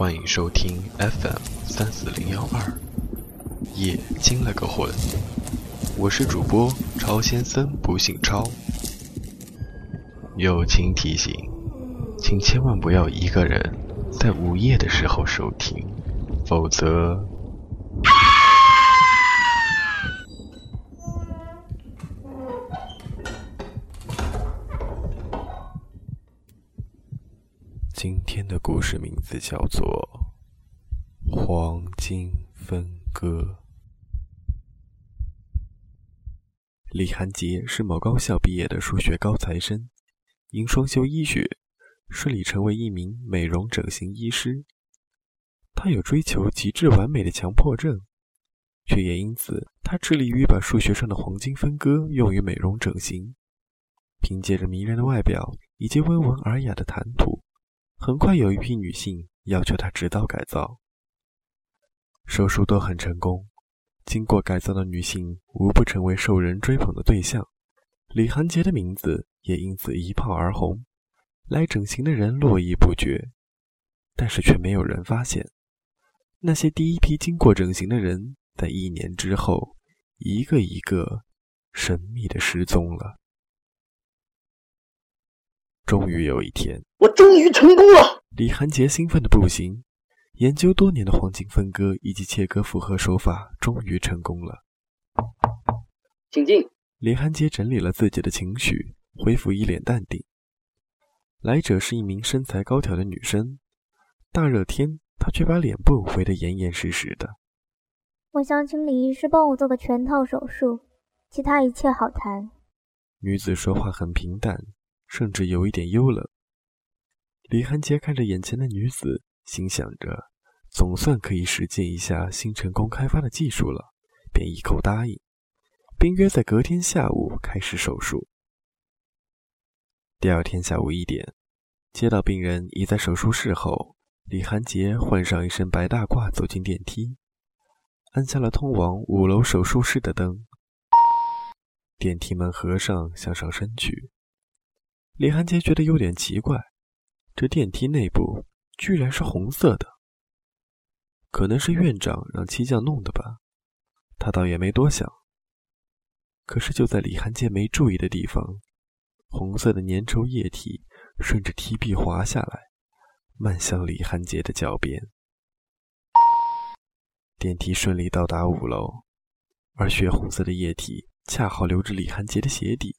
欢迎收听 FM 三四零幺二，夜惊了个魂。我是主播超先生，不姓超。友情提醒，请千万不要一个人在午夜的时候收听，否则。今天的故事名字叫做《黄金分割》。李寒杰是某高校毕业的数学高材生，因双修医学，顺利成为一名美容整形医师。他有追求极致完美的强迫症，却也因此，他致力于把数学上的黄金分割用于美容整形。凭借着迷人的外表以及温文尔雅的谈吐。很快有一批女性要求他指导改造，手术都很成功。经过改造的女性无不成为受人追捧的对象，李寒杰的名字也因此一炮而红，来整形的人络绎不绝。但是却没有人发现，那些第一批经过整形的人在一年之后，一个一个神秘的失踪了。终于有一天，我终于成功了！李寒杰兴奋的不行。研究多年的黄金分割以及切割复合手法终于成功了。请进。李寒杰整理了自己的情绪，恢复一脸淡定。来者是一名身材高挑的女生。大热天，她却把脸部围得严严实实的。我想请李医师帮我做个全套手术，其他一切好谈。女子说话很平淡。甚至有一点幽冷。李寒杰看着眼前的女子，心想着，总算可以实践一下新成功开发的技术了，便一口答应，并约在隔天下午开始手术。第二天下午一点，接到病人已在手术室后，李寒杰换上一身白大褂，走进电梯，按下了通往五楼手术室的灯。电梯门合上，向上升去。李寒杰觉得有点奇怪，这电梯内部居然是红色的，可能是院长让漆匠弄的吧。他倒也没多想。可是就在李寒杰没注意的地方，红色的粘稠液体顺着梯壁滑下来，漫向李寒杰的脚边。电梯顺利到达五楼，而血红色的液体恰好流至李寒杰的鞋底。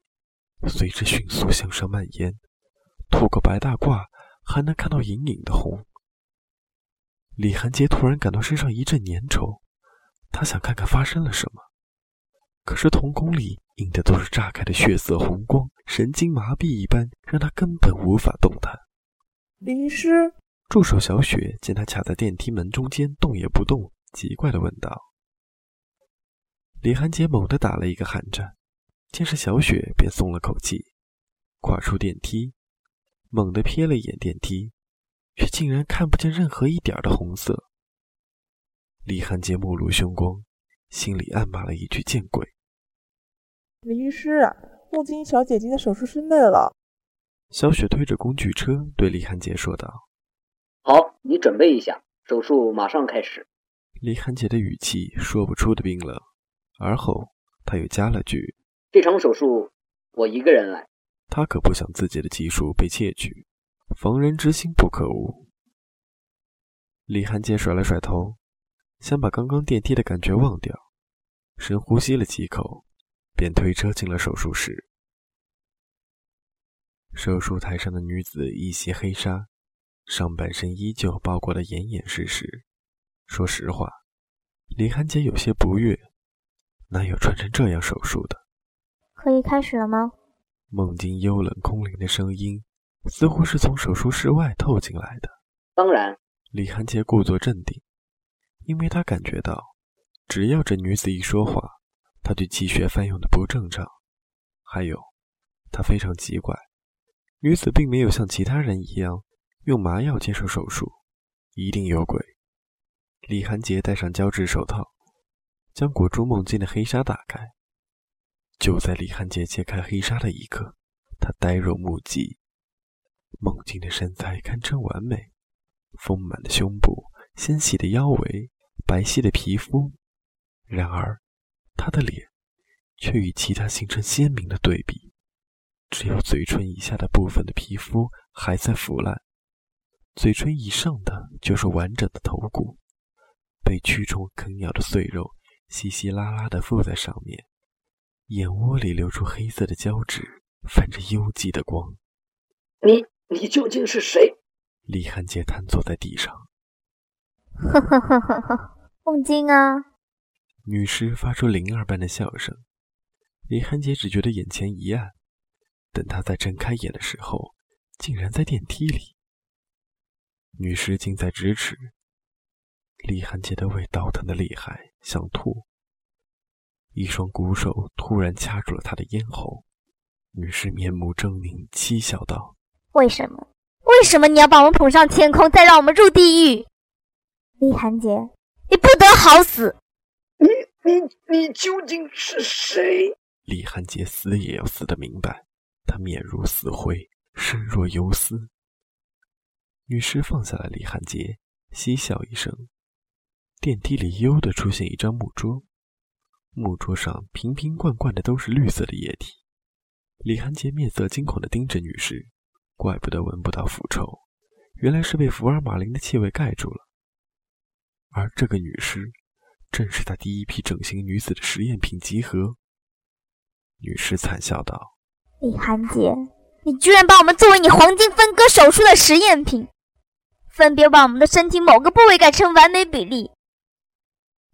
随之迅速向上蔓延，透过白大褂还能看到隐隐的红。李寒杰突然感到身上一阵粘稠，他想看看发生了什么，可是瞳孔里映的都是炸开的血色红光，神经麻痹一般，让他根本无法动弹。李医师，助手小雪见他卡在电梯门中间动也不动，奇怪的问道。李寒杰猛地打了一个寒战。见是小雪，便松了口气，跨出电梯，猛地瞥了一眼电梯，却竟然看不见任何一点的红色。李汉杰目露凶光，心里暗骂了一句：“见鬼！”李医师，木金小姐姐的手术室内了。小雪推着工具车对李汉杰说道：“好，你准备一下，手术马上开始。”李汉杰的语气说不出的冰冷，而后他又加了句。这场手术我一个人来。他可不想自己的技术被窃取，防人之心不可无。李寒杰甩了甩头，想把刚刚电梯的感觉忘掉，深呼吸了几口，便推车进了手术室。手术台上的女子一袭黑纱，上半身依旧包裹得严严实实。说实话，李寒杰有些不悦，哪有穿成这样手术的？可以开始了吗？梦境幽冷空灵的声音，似乎是从手术室外透进来的。当然，李寒杰故作镇定，因为他感觉到，只要这女子一说话，他就气血翻涌的不正常。还有，他非常奇怪，女子并没有像其他人一样用麻药接受手术，一定有鬼。李寒杰戴上胶质手套，将裹住梦境的黑纱打开。就在李汉杰揭开黑纱的一刻，他呆若木鸡。梦境的身材堪称完美，丰满的胸部、纤细的腰围、白皙的皮肤。然而，她的脸却与其他形成鲜明的对比，只有嘴唇以下的部分的皮肤还在腐烂，嘴唇以上的就是完整的头骨，被蛆虫啃咬的碎肉稀稀拉拉地附在上面，眼窝里流出黑色的胶质，泛着幽寂的光。你你究竟是谁？李汉杰瘫坐在地上。呵呵呵呵呵，梦晶啊！女尸发出灵儿般的笑声。李汉杰只觉得眼前一暗，等他再睁开眼的时候，竟然在电梯里。女尸近在咫尺，李汉杰的胃倒腾的厉害，想吐。一双鼓手突然掐住了他的咽喉。女尸面目狰狞，讥笑道。为什么？为什么你要把我们捧上天空，再让我们入地狱？李寒杰，你不得好死！你你你究竟是谁？李寒杰死也要死得明白。他面如死灰，身若游丝。女尸放下了李寒杰，嬉笑一声。电梯里悠的出现一张木桌，木桌上瓶瓶罐罐的都是绿色的液体。李寒杰面色惊恐的盯着女尸。怪不得闻不到腐臭，原来是被福尔马林的气味盖住了。而这个女尸，正是他第一批整形女子的实验品集合。女尸惨笑道：“李寒杰，你居然把我们作为你黄金分割手术的实验品，分别把我们的身体某个部位改成完美比例，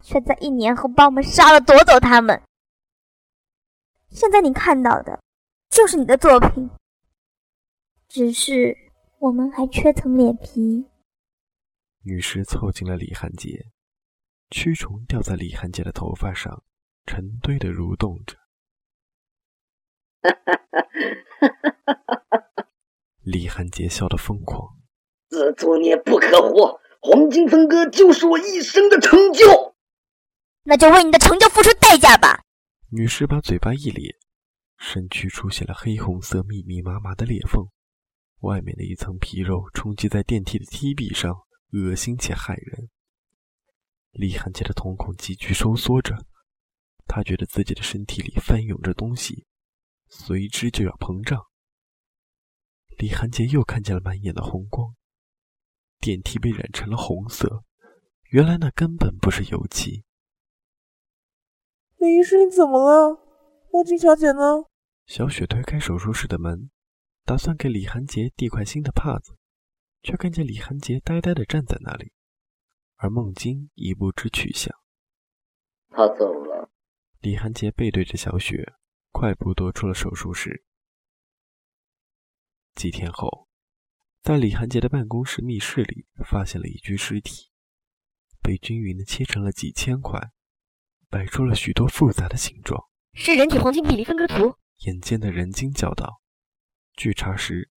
却在一年后把我们杀了，夺走他们。现在你看到的，就是你的作品。”只是我们还缺层脸皮。女尸凑近了李汉杰，蛆虫掉在李汉杰的头发上，成堆的蠕动着。李汉杰笑得疯狂，自作孽不可活，黄金分割就是我一生的成就。那就为你的成就付出代价吧。女尸把嘴巴一咧，身躯出现了黑红色密密麻麻的裂缝。外面的一层皮肉冲击在电梯的梯壁上，恶心且骇人。李汉杰的瞳孔急剧收缩着，他觉得自己的身体里翻涌着东西，随之就要膨胀。李汉杰又看见了满眼的红光，电梯被染成了红色，原来那根本不是油漆。李医师，你怎么了？梦境小姐呢？小雪推开手术室的门。打算给李寒杰递块新的帕子，却看见李寒杰呆呆地站在那里，而孟晶已不知去向。他走了。李寒杰背对着小雪，快步踱出了手术室。几天后，在李寒杰的办公室密室里，发现了一具尸体，被均匀地切成了几千块，摆出了许多复杂的形状。是人体黄金比例分割图。眼尖的人精叫道。据查实，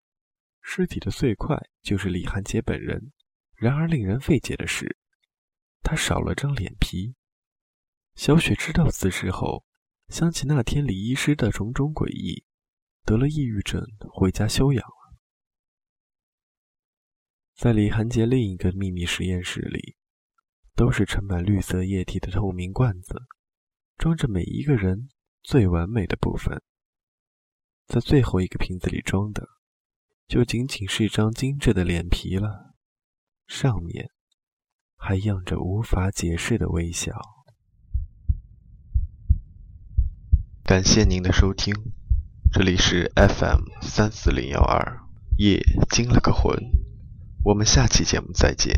尸体的碎块就是李涵杰本人。然而令人费解的是，他少了张脸皮。小雪知道此事后，想起那天李医师的种种诡异，得了抑郁症，回家休养了。在李涵杰另一个秘密实验室里，都是盛满绿色液体的透明罐子，装着每一个人最完美的部分。在最后一个瓶子里装的，就仅仅是一张精致的脸皮了，上面还漾着无法解释的微笑。感谢您的收听，这里是 FM 三四零幺二，夜惊了个魂，我们下期节目再见。